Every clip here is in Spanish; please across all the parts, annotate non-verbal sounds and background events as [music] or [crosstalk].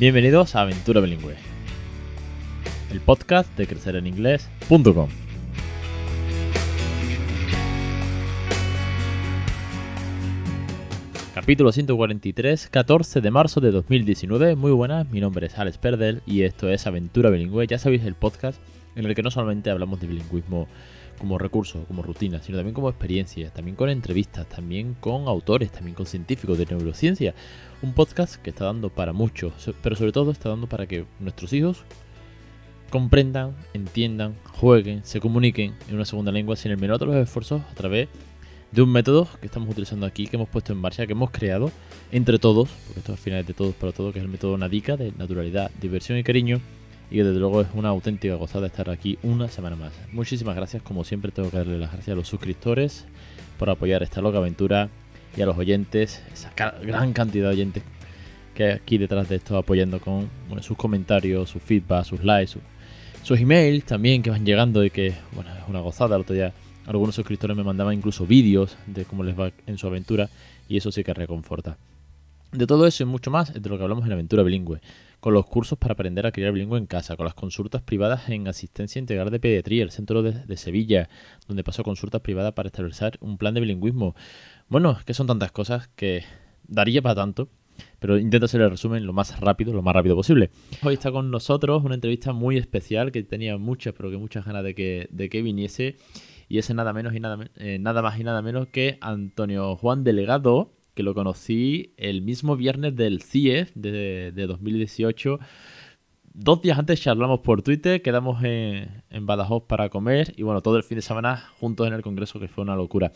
Bienvenidos a Aventura Bilingüe, el podcast de crecereninglés.com. Capítulo 143, 14 de marzo de 2019. Muy buenas, mi nombre es Alex Perdel y esto es Aventura Bilingüe. Ya sabéis el podcast en el que no solamente hablamos de bilingüismo como recurso, como rutina, sino también como experiencia, también con entrevistas, también con autores, también con científicos de neurociencia. Un podcast que está dando para mucho, pero sobre todo está dando para que nuestros hijos comprendan, entiendan, jueguen, se comuniquen en una segunda lengua sin el menor de los esfuerzos a través de un método que estamos utilizando aquí, que hemos puesto en marcha, que hemos creado entre todos, porque esto al final es de todos para todos, que es el método NADICA de naturalidad, diversión y cariño y que desde luego es una auténtica gozada estar aquí una semana más. Muchísimas gracias, como siempre tengo que darle las gracias a los suscriptores por apoyar esta loca aventura y a los oyentes, esa gran cantidad de oyentes que hay aquí detrás de esto apoyando con sus comentarios, sus feedback, sus likes, sus, emails también que van llegando y que bueno, es una gozada. El otro día algunos suscriptores me mandaban incluso vídeos de cómo les va en su aventura y eso sí que reconforta. De todo eso y mucho más es de lo que hablamos en Aventura Bilingüe con los cursos para aprender a criar bilingüe en casa, con las consultas privadas en asistencia integral de pediatría, el centro de, Sevilla, donde paso consultas privadas para establecer un plan de bilingüismo. Bueno, que son tantas cosas que daría para tanto, pero intento hacer el resumen lo más rápido, lo más rápido posible. Hoy está con nosotros una entrevista muy especial que tenía muchas, pero que muchas ganas de que, de que viniese, y ese nada menos y nada, eh, nada más y nada menos que Antonio Juan Delegado que lo conocí el mismo viernes del CIE de, 2018. Dos días antes charlamos por Twitter, quedamos en, en Badajoz para comer y bueno, todo el fin de semana juntos en el Congreso, que fue una locura.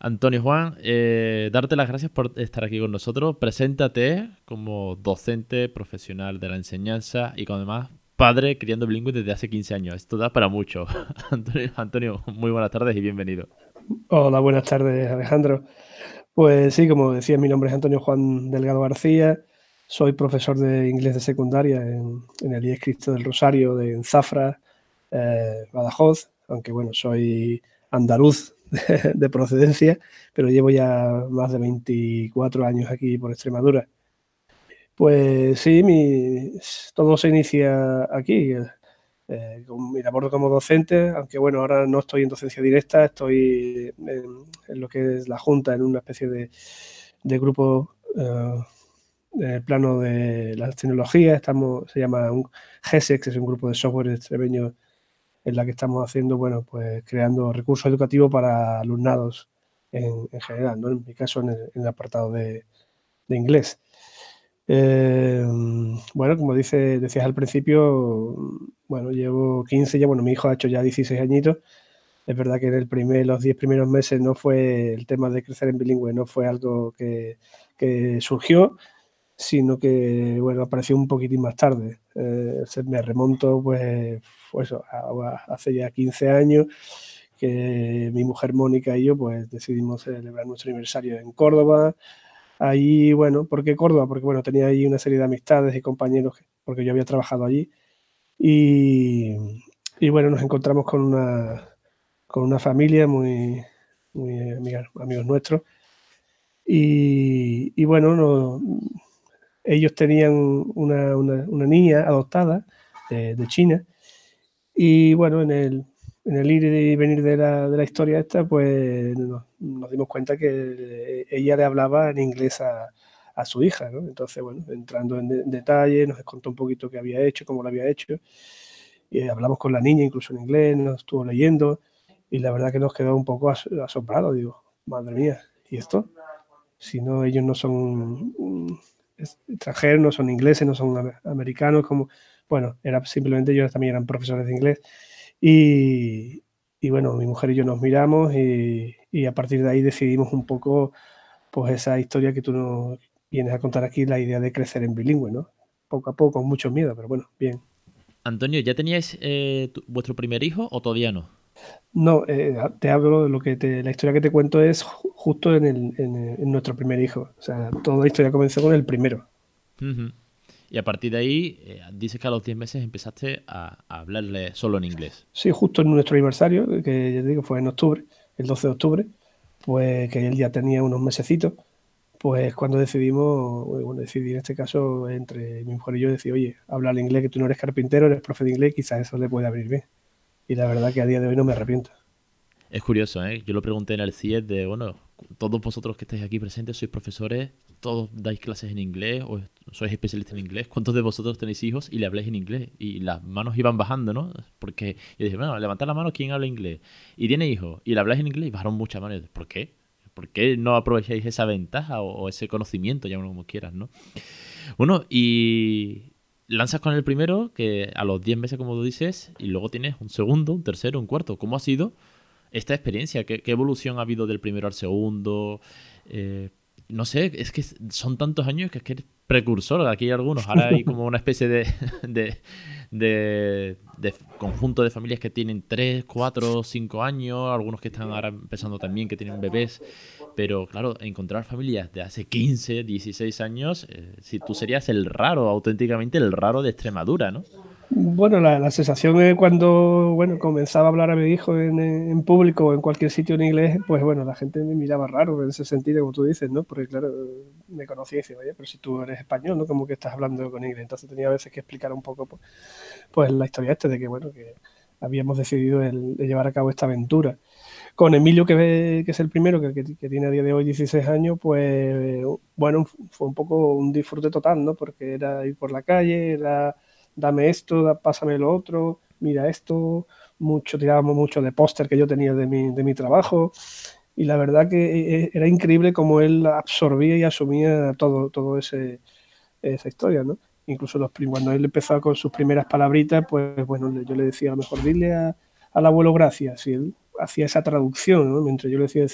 Antonio Juan, eh, darte las gracias por estar aquí con nosotros. Preséntate como docente profesional de la enseñanza y como además padre criando bilingüe desde hace 15 años. Esto da para mucho. [laughs] Antonio, muy buenas tardes y bienvenido. Hola, buenas tardes, Alejandro. Pues sí, como decía, mi nombre es Antonio Juan Delgado García, soy profesor de inglés de secundaria en, el IES Cristo del Rosario de Zafra, eh, Badajoz, aunque bueno, soy andaluz [laughs] de, procedencia, pero llevo ya más de 24 años aquí por Extremadura. Pues sí, mi, todo se inicia aquí. Eh, con mi labor como docente, aunque bueno, ahora no estoy en docencia directa, estoy en, lo que es la Junta, en una especie de, grupo eh, en el plano de las tecnologías, estamos, se llama un GESEX, es un grupo de software extremeño en la que estamos haciendo, bueno, pues creando recursos educativos para alumnados en, general, ¿no? En mi caso en el, apartado de, de inglés. Eh, bueno, como dice, decías al principio, bueno, llevo 15 ya, bueno, mi hijo ha hecho ya 16 añitos. Es verdad que en el primer, los 10 primeros meses no fue el tema de crecer en bilingüe, no fue algo que, surgió, sino que, bueno, apareció un poquitín más tarde. Eh, me remonto, pues, pues hace ya 15 años que mi mujer Mónica y yo, pues, decidimos celebrar nuestro aniversario en Córdoba, Ahí, bueno, ¿por qué Córdoba? Porque, bueno, tenía ahí una serie de amistades y compañeros, porque yo había trabajado allí. Y, y bueno, nos encontramos con una, con una familia muy, muy amigos nuestros. Y, y bueno, no, ellos tenían una, una, niña adoptada de, de, China. Y bueno, en el, en el ir y venir de la, de la historia esta, pues nos, dimos cuenta que ella le hablaba en inglés a, a su hija, ¿no? Entonces, bueno, entrando en, detalle, nos contó un poquito qué había hecho, cómo lo había hecho. Y hablamos con la niña, incluso en inglés, nos estuvo leyendo. Y la verdad que nos quedó un poco asombrados. Digo, madre mía, ¿y esto? Si no, ellos no son mm, extranjeros, no son ingleses, no son americanos, como, bueno, era simplemente ellos también eran profesores de inglés y, bueno, mi mujer y yo nos miramos y, a partir de ahí decidimos un poco pues esa historia que tú nos vienes a contar aquí, la idea de crecer en bilingüe, ¿no? Poco a poco, con mucho miedo, pero bueno, bien. Antonio, ¿ya teníais eh, vuestro primer hijo o todavía no? No, eh, te hablo de lo que te, la historia que te cuento es justo en, el, en, nuestro primer hijo. O sea, toda la historia comenzó con el primero. Y a partir de ahí, eh, dices que a los 10 meses empezaste a, hablarle solo en inglés. Sí, justo en nuestro aniversario, que ya digo, fue en octubre, el 12 de octubre, pues que él ya tenía unos mesecitos, pues cuando decidimos, bueno, decidí en este caso entre mi mujer y yo, decir, oye, hablar inglés, que tú no eres carpintero, eres profe de inglés, quizás eso le puede abrir bien. Y la verdad que a día de hoy no me arrepiento. Es curioso, ¿eh? Yo lo pregunté en el CIED de, bueno, todos vosotros que estáis aquí presentes sois profesores, todos dais clases en inglés o sois especialistas en inglés. ¿Cuántos de vosotros tenéis hijos y le habláis en inglés? Y las manos iban bajando, ¿no? Porque yo dije, bueno, levantad la mano quien habla inglés. Y tiene hijos y le habláis en inglés y bajaron muchas manos. ¿Por qué? ¿Por qué no aprovecháis esa ventaja o, ese conocimiento, ya como quieras, ¿no? Bueno, y lanzas con el primero, que a los 10 meses, como tú dices, y luego tienes un segundo, un tercero, un cuarto. ¿Cómo ha sido esta experiencia? ¿Qué, evolución ha habido del primero al segundo? Eh, no sé, es que son tantos años que es que eres precursor. Aquí hay algunos. Ahora hay como una especie de, de, de, conjunto de familias que tienen 3, 4, 5 años. Algunos que están ahora empezando también, que tienen bebés. Pero claro, encontrar familias de hace 15, 16 años, eh, si tú serías el raro, auténticamente el raro de Extremadura, ¿no? Bueno, la, sensación es cuando bueno, comenzaba a hablar a mi hijo en, público o en cualquier sitio en inglés, pues bueno, la gente me miraba raro en ese sentido, como tú dices, ¿no? Porque claro, me conocía y decía, oye, pero si tú eres español, ¿no? Como que estás hablando con inglés. Entonces tenía a veces que explicar un poco, pues, pues la historia esta de que, bueno, que habíamos decidido el, llevar a cabo esta aventura. Con Emilio, que, que es el primero, que, tiene a día de hoy 16 años, pues bueno, fue un poco un disfrute total, ¿no? Porque era ir por la calle, era dame esto, pásame lo otro, mira esto, mucho, tirábamos mucho de póster que yo tenía de mi, de mi trabajo. Y la verdad que eh, eh, era increíble cómo él absorbía y asumía todo, todo ese, esa historia, ¿no? Incluso los, cuando él empezó con sus primeras palabritas, pues bueno, yo le decía a lo mejor dile al abuelo gracias. Y él hacía esa traducción. Mientras yo le decía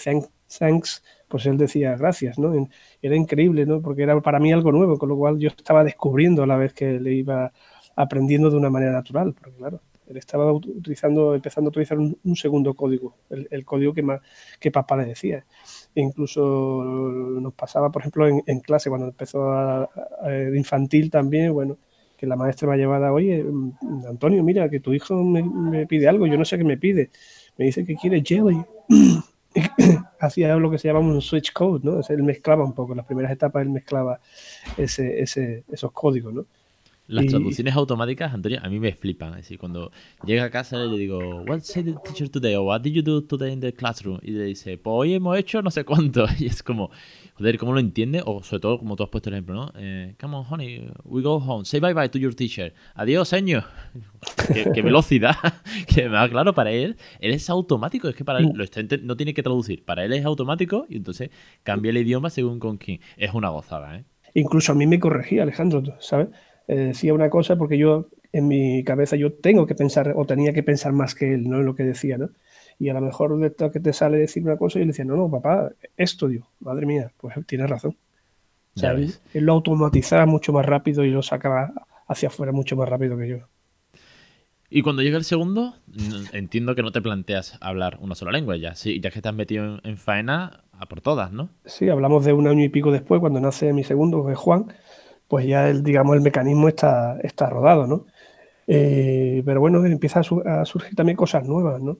thanks, pues él decía gracias, ¿no? Era increíble, ¿no? Porque era para mí algo nuevo, con lo cual yo estaba descubriendo a la vez que le iba aprendiendo de una manera natural, porque claro, él estaba utilizando, empezando a utilizar un, segundo código, el, código que, más, que papá le decía. E incluso nos pasaba, por ejemplo, en, clase, cuando empezó a, infantil también, bueno, que la maestra me ha llevado, oye, mm, Antonio, mira, que tu hijo me, pide algo, yo no sé qué me pide. Me dice que quiere jelly. [coughs] Hacía lo que se llama un switch code, ¿no? Él mezclaba un poco, en las primeras etapas él mezclaba ese, ese, esos códigos, ¿no? Las traducciones automáticas, Antonio, a mí me flipan. Es decir, cuando llega a casa le digo, What said the teacher today? O What did you do today in the classroom? Y le dice, pues hoy hemos hecho no sé cuánto. [laughs] Y es como, joder, ¿cómo lo entiende? O sobre todo, como tú has puesto el ejemplo, ¿no? Eh, Come on, honey, we go home. Say bye bye to your teacher. Adiós, señor. [laughs] ¿Qué, velocidad. [laughs] que me da claro, para él, él es automático. Es que para él lo está, no tiene que traducir. Para él es automático y entonces cambia el idioma según con quién. Es una gozada, ¿eh? Incluso a mí me corregía, Alejandro, ¿sabes? Eh, decía una cosa porque yo en mi cabeza yo tengo que pensar o tenía que pensar más que él, ¿no? En lo que decía, ¿no? Y a lo mejor de esto que te sale decir una cosa y él decía, no, no, papá, esto, digo, madre mía, pues tienes razón. Sea, él, lo automatizaba mucho más rápido y lo sacaba hacia afuera mucho más rápido que yo. Y cuando llega el segundo, entiendo que no te planteas hablar una sola lengua ya, sí, ya que estás metido en, faena a por todas, ¿no? Sí, hablamos de un año y pico después, cuando nace mi segundo, que es Juan, pues ya el, digamos, el mecanismo está, está rodado, ¿no? Eh, pero bueno, empieza a, surgir también cosas nuevas, ¿no?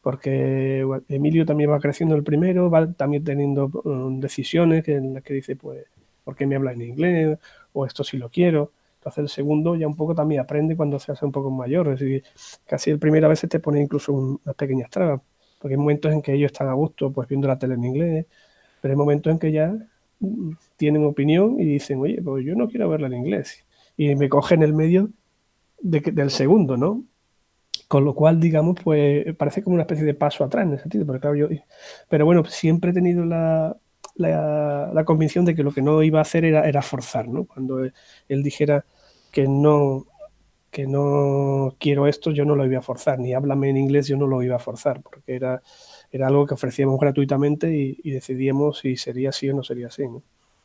Porque Emilio también va creciendo el primero, va también teniendo um, decisiones en las que dice, pues, ¿por qué me habla en inglés? O esto sí lo quiero. Entonces el segundo ya un poco también aprende cuando se hace un poco mayor. Es decir, casi el primero a veces te pone incluso unas pequeñas trabas, porque hay momentos en que ellos están a gusto, pues viendo la tele en inglés, pero hay momentos en que ya tienen opinión y dicen, oye, pues yo no quiero verla en inglés. Y me cogen el medio del segundo, ¿no? Con lo cual, digamos, pues parece como una especie de paso atrás en ese sentido. Pero, claro, yo, pero bueno, siempre he tenido la, la, convicción de que lo que no iba a hacer era, era forzar, ¿no? Cuando él, dijera que no, que no quiero esto, yo no lo iba a forzar, ni háblame en inglés, yo no lo iba a forzar, porque era era algo que ofrecíamos gratuitamente y, decidíamos si sería así o no sería así.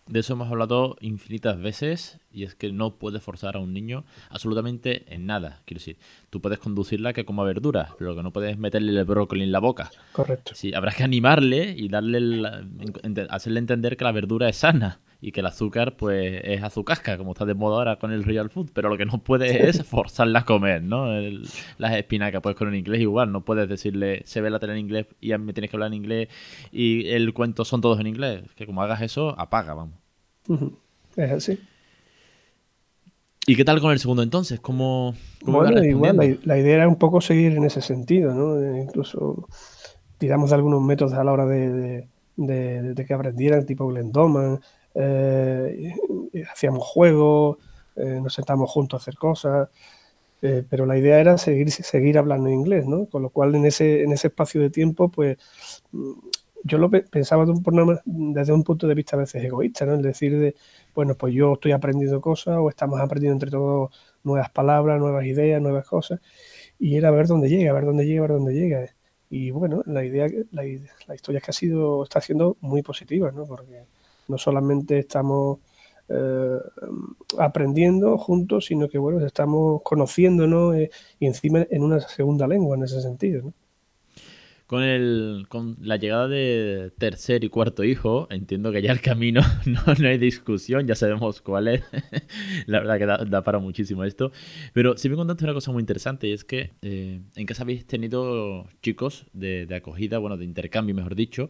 De eso hemos hablado infinitas veces y es que no puedes forzar a un niño absolutamente en nada. Quiero decir, tú puedes conducirla que coma verduras, pero que no puedes meterle el brócoli en la boca. Correcto. Sí, habrá que animarle y darle hacerle entender que la verdura es sana y que el azúcar pues es azucasca, como está de moda ahora con el real food, pero lo que no puedes es [laughs] forzarla a comer, ¿no? las espinacas, pues con el inglés igual, no puedes decirle, se ve la tele en inglés y me tienes que hablar en inglés y el cuento son todos en inglés, que como hagas eso, apaga, vamos. Es así. ¿Y qué tal con el segundo entonces? ¿Cómo, bueno, igual, la, idea era un poco seguir en ese sentido, ¿no? Eh, incluso tiramos de algunos métodos a la hora de, que aprendieran, tipo Glendoman, eh, hacíamos juegos, eh, nos sentamos juntos a hacer cosas, pero la idea era seguir, seguir hablando inglés, ¿no? Con lo cual en ese, en ese espacio de tiempo, pues yo lo pensaba desde un punto de vista a veces egoísta, ¿no? Es decir, de, bueno, pues yo estoy aprendiendo cosas o estamos aprendiendo entre todos nuevas palabras, nuevas ideas, nuevas cosas, y era ver dónde llega, ver dónde llega, ver dónde llega. Y bueno, la idea, la historia es que ha sido, está siendo muy positiva, ¿no? Porque no solamente estamos eh, aprendiendo juntos, sino que bueno, estamos conociéndonos eh, y encima en una segunda lengua en ese sentido, ¿no? Con, el, con la llegada de tercer y cuarto hijo, entiendo que ya el camino [laughs] no, hay discusión, ya sabemos cuál es. [laughs] la verdad que da, para muchísimo esto. Pero sí me contaste una cosa muy interesante y es que eh, en casa habéis tenido chicos de acogida, bueno, de intercambio, mejor dicho,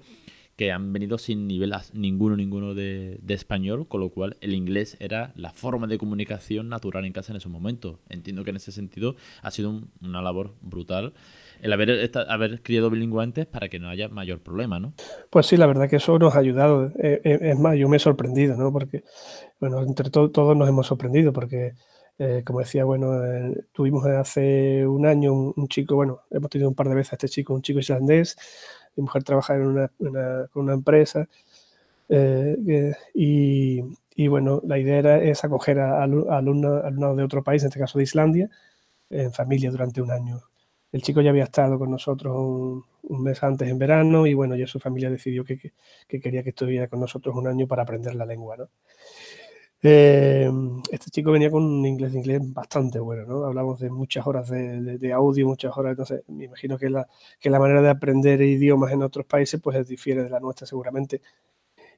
que han venido sin nivel ninguno, ninguno de, español, con lo cual el inglés era la forma de comunicación natural en casa en ese momento. Entiendo que en ese sentido ha sido una labor brutal el haber, haber criado bilingüe antes para que no haya mayor problema, ¿no? Pues sí, la verdad que eso nos ha ayudado. Eh, eh, es más, yo me he sorprendido, ¿no? Porque, bueno, entre todos nos hemos sorprendido porque... Eh, como decía, bueno, tuvimos hace un año un, un, chico, bueno, hemos tenido un par de veces a este chico, un chico islandés, mi mujer trabaja en una, con una empresa eh, y, bueno, la idea era, es acoger a, alumnos, de otro país, en este caso de Islandia, en familia durante un año. El chico ya había estado con nosotros un, mes antes en verano y bueno, ya su familia decidió que, que, quería que estuviera con nosotros un año para aprender la lengua, ¿no? Eh, este chico venía con un inglés inglés bastante bueno, ¿no? Hablamos de muchas horas de, audio, muchas horas, entonces me imagino que la, que la manera de aprender idiomas en otros países pues difiere de la nuestra seguramente.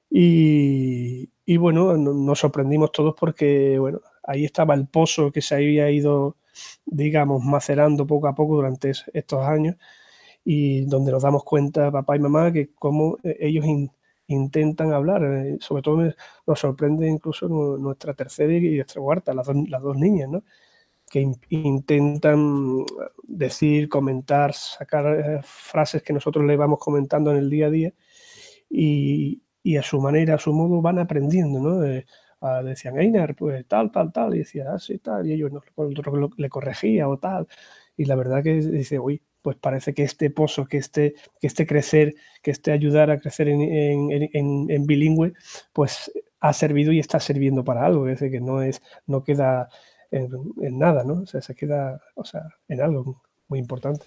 Y, y bueno, nos sorprendimos todos porque, bueno, ahí estaba el pozo que se había ido, digamos, macerando poco a poco durante estos años y donde nos damos cuenta, papá y mamá, que como eh, ellos intentan hablar. Eh, sobre todo nos sorprende incluso nuestra tercera y nuestra cuarta, las dos, niñas, ¿no? que intentan decir, comentar, sacar eh, frases que nosotros le vamos comentando en el día a día y, a su manera, a su modo, van aprendiendo, ¿no? Eh, decían, Einar, pues tal, tal, tal, y decía, ah, tal, y ellos no, le corregía o tal. Y la verdad que dice, uy, pues parece que este pozo, que este, que este crecer, que este ayudar a crecer en, en, bilingüe, pues ha servido y está sirviendo para algo, es decir, que no, es, no queda en, nada, ¿no? O sea, se queda o sea, en algo muy importante.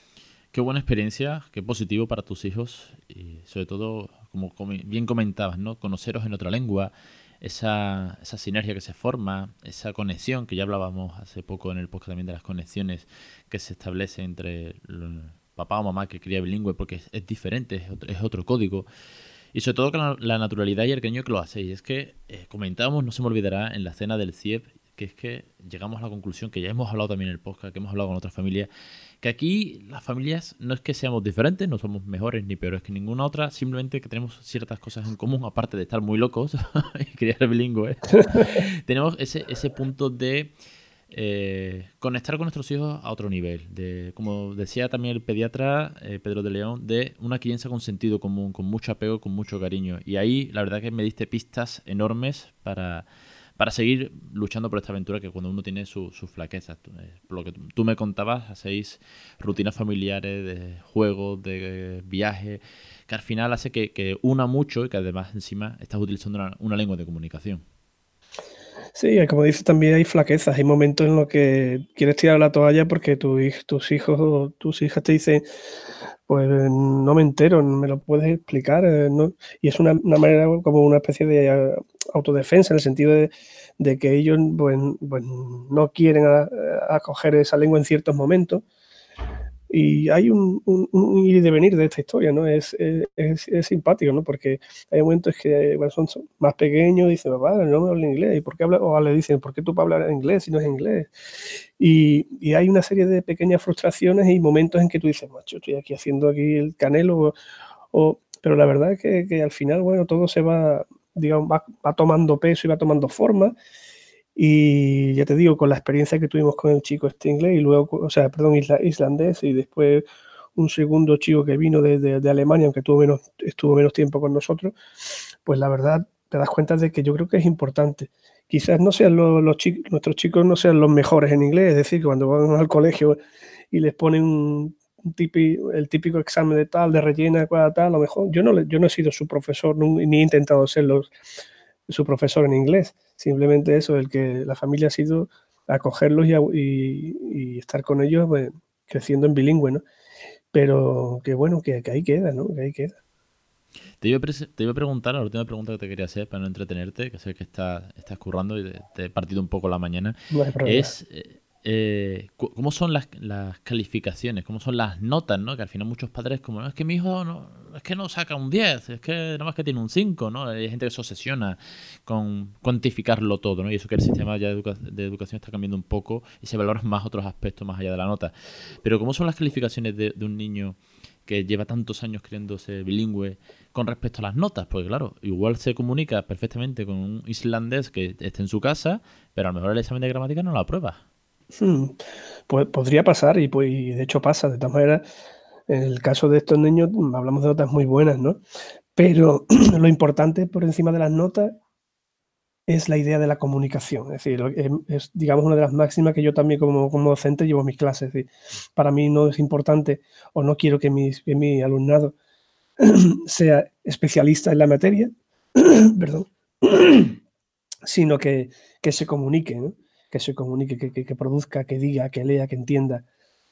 Qué buena experiencia, qué positivo para tus hijos y sobre todo, como bien comentabas, ¿no? Conoceros en otra lengua, esa, esa sinergia que se forma, esa conexión que ya hablábamos hace poco en el podcast también de las conexiones que se establece entre papá o mamá que cría bilingüe porque es, diferente, es otro, código. Y sobre todo con la, naturalidad y el cariño que lo hacéis. Es que eh, comentábamos, no se me olvidará, en la cena del CIEP, que es que llegamos a la conclusión, que ya hemos hablado también en el podcast, que hemos hablado con otras familias, que aquí las familias no es que seamos diferentes, no somos mejores ni peores que ninguna otra, simplemente que tenemos ciertas cosas en común, aparte de estar muy locos [laughs] y criar bilingüe. [laughs] tenemos ese, ese punto de eh, conectar con nuestros hijos a otro nivel. De, como decía también el pediatra eh, Pedro de León, de una crianza con sentido común, con mucho apego, con mucho cariño. Y ahí la verdad que me diste pistas enormes para para seguir luchando por esta aventura que cuando uno tiene sus flaquezas. Eh, por lo que tú me contabas, hacéis rutinas familiares de juegos, de viajes, que al final hace que, una mucho y que además encima estás utilizando una, lengua de comunicación. Sí, como dices, también hay flaquezas, hay momentos en los que quieres tirar la toalla porque tu, tus hijos o tus hijas te dicen, pues no me entero, me lo puedes explicar. Eh, y es una, manera como una especie de eh, autodefensa en el sentido de, que ellos pues, pues no quieren acoger esa lengua en ciertos momentos. Y hay un, ir y devenir de esta historia, ¿no? Es, es, es, simpático, ¿no? Porque hay momentos que son, más pequeños dicen, papá, no me habla inglés. ¿Y por qué habla? O le dicen, ¿por qué tú hablas inglés si no es inglés? Y, y, hay una serie de pequeñas frustraciones y momentos en que tú dices, macho, estoy aquí haciendo aquí el canelo. O, pero la verdad es que, que, al final, bueno, todo se va, digamos, va, tomando peso y va tomando forma. Y ya te digo, con la experiencia que tuvimos con el chico este inglés y luego, o sea, perdón, islandés y después un segundo chico que vino de, de, Alemania, aunque tuvo menos, estuvo menos tiempo con nosotros, pues la verdad te das cuenta de que yo creo que es importante. Quizás no sean los, chicos, nuestros chicos no sean los mejores en inglés, es decir, que cuando van al colegio y les ponen un, el típico examen de tal, de rellena, tal, a lo mejor yo no, yo no he sido su profesor ni he intentado ser su profesor en inglés Simplemente eso, el que la familia ha sido acogerlos y, estar con ellos pues, creciendo en bilingüe, ¿no? Pero que bueno, que, ahí queda, ¿no? Que ahí queda. Te iba, a preguntar, la última pregunta que te quería hacer para no entretenerte, que sé que estás, estás currando y te, he partido un poco la mañana, es eh, eh, cómo son las, calificaciones, cómo son las notas, ¿no? Que al final muchos padres como, no, es que mi hijo no, es que no saca un 10, es que nada más que tiene un 5, ¿no? Hay gente que se obsesiona con cuantificarlo todo, ¿no? Y eso que el sistema ya de, educación está cambiando un poco y se valoran más otros aspectos más allá de la nota. Pero ¿cómo son las calificaciones de, un niño que lleva tantos años creyéndose bilingüe con respecto a las notas? Porque claro, igual se comunica perfectamente con un islandés que esté en su casa, pero a lo mejor el examen de gramática no lo aprueba. Hmm, pues podría pasar y, pues, de hecho pasa. De todas maneras, en el caso de estos niños mm, hablamos de notas muy buenas, ¿no? Pero [clears throat] lo importante por encima de las notas es la idea de la comunicación. Es decir, es, digamos, una de las máximas que yo también como, como docente llevo en mis clases. para mí no es importante o no quiero que, que mi alumnado [clears throat] sea especialista en la materia, [clears throat] perdón, sino que, que se comunique. Que se comunique, que, produzca, que diga, que lea, que entienda.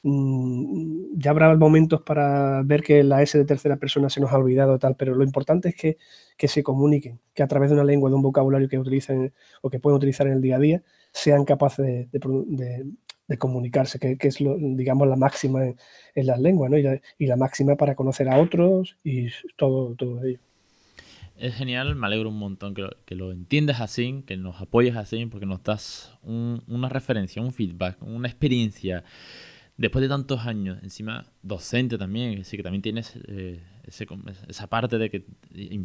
Mm, ya habrá momentos para ver que la S de tercera persona se nos ha olvidado tal, pero lo importante es que, que se comuniquen, que a través de una lengua, de un vocabulario que utilicen o que pueden utilizar en el día a día, sean capaces de, comunicarse, que, es lo, digamos la máxima en, las lenguas, ¿no? y, la, y, la, máxima para conocer a otros y todo, todo ello es genial, me alegro un montón que lo, que lo entiendas así, que nos apoyes así, porque nos das una referencia, un feedback, una experiencia. Después de tantos años, encima docente también, así que también tienes eh, esa parte de que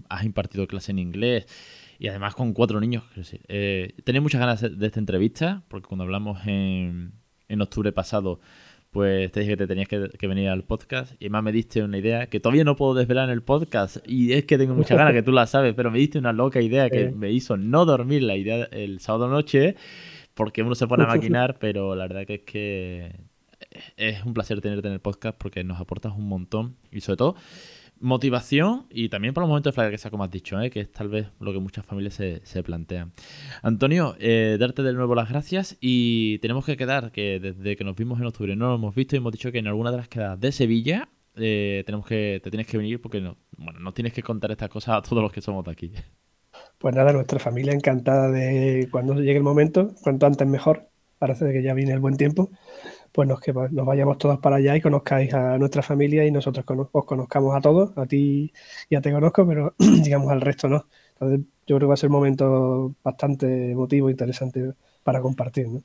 has impartido clase en inglés y además con cuatro niños. Eh, tenía muchas ganas de esta entrevista, porque cuando hablamos en, en octubre pasado pues te dije que te tenías que, venir al podcast y además me diste una idea que todavía no puedo desvelar en el podcast y es que tengo mucha ganas que tú la sabes, pero me diste una loca idea que me hizo no dormir la idea el sábado noche porque uno se pone a maquinar, [laughs] pero la verdad que es que es un placer tenerte en el podcast porque nos aportas un montón y sobre todo motivación y también por los momentos de flaqueza, como has dicho, ¿eh? que es tal vez lo que muchas familias se, se plantean. Antonio, eh, darte de nuevo las gracias y tenemos que quedar que desde que nos vimos en octubre no lo hemos visto y hemos dicho que en alguna de las quedadas de Sevilla eh, tenemos que te tienes que venir porque no, bueno, nos tienes que contar estas cosas a todos los que somos de aquí. Pues nada, nuestra familia encantada de cuando llegue el momento, cuanto antes mejor. Parece que ya viene el buen tiempo pues nos, que nos vayamos todos para allá y conozcáis a nuestra familia y nosotros os conozcamos a todos, a ti ya te conozco, pero [clears throat] digamos al resto no. Entonces yo creo que va a ser un momento bastante emotivo e interesante para compartir, ¿no?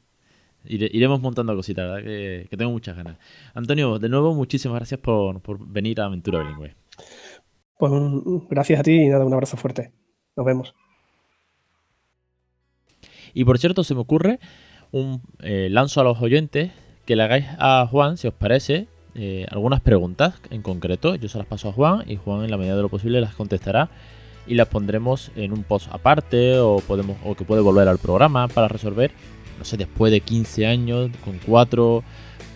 iremos montando cositas, ¿verdad? Que, tengo muchas ganas. Antonio, de nuevo, muchísimas gracias por, por venir a Aventura Bilingüe. Pues gracias a ti y nada, un abrazo fuerte. Nos vemos. Y por cierto, se me ocurre un eh, lanzo a los oyentes que le hagáis a Juan, si os parece, eh, algunas preguntas en concreto. Yo se las paso a Juan y Juan en la medida de lo posible las contestará y las pondremos en un post aparte o, podemos, o que puede volver al programa para resolver, no sé, después de 15 años, con cuatro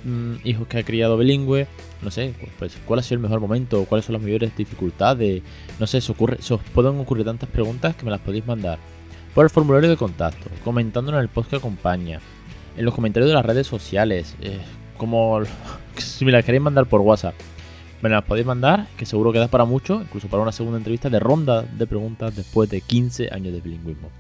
mm, hijos que ha criado bilingüe, no sé, pues, cuál ha sido el mejor momento, cuáles son las mayores dificultades, no sé, se, ocurre, se os pueden ocurrir tantas preguntas que me las podéis mandar por el formulario de contacto, comentando en el post que acompaña, en los comentarios de las redes sociales. Eh, como [laughs] si me las queréis mandar por WhatsApp. Me las podéis mandar, que seguro que da para mucho, incluso para una segunda entrevista de ronda de preguntas después de 15 años de bilingüismo.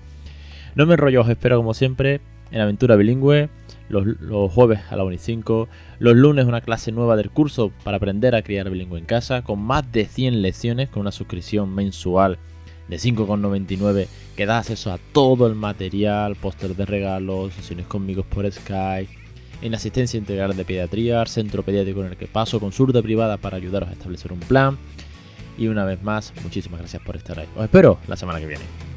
No me enrollo, os espero como siempre en Aventura Bilingüe. los, jueves a la 1 y 5, los lunes una clase nueva del curso para aprender a criar bilingüe en casa, con más de 100 lecciones, con una suscripción mensual de 5,99 que da acceso a todo el material, póster de regalos, sesiones conmigo por Skype, en asistencia integral de pediatría, centro pediátrico en el que paso, consulta privada para ayudaros a establecer un plan. Y una vez más, muchísimas gracias por estar ahí. Os espero la semana que viene.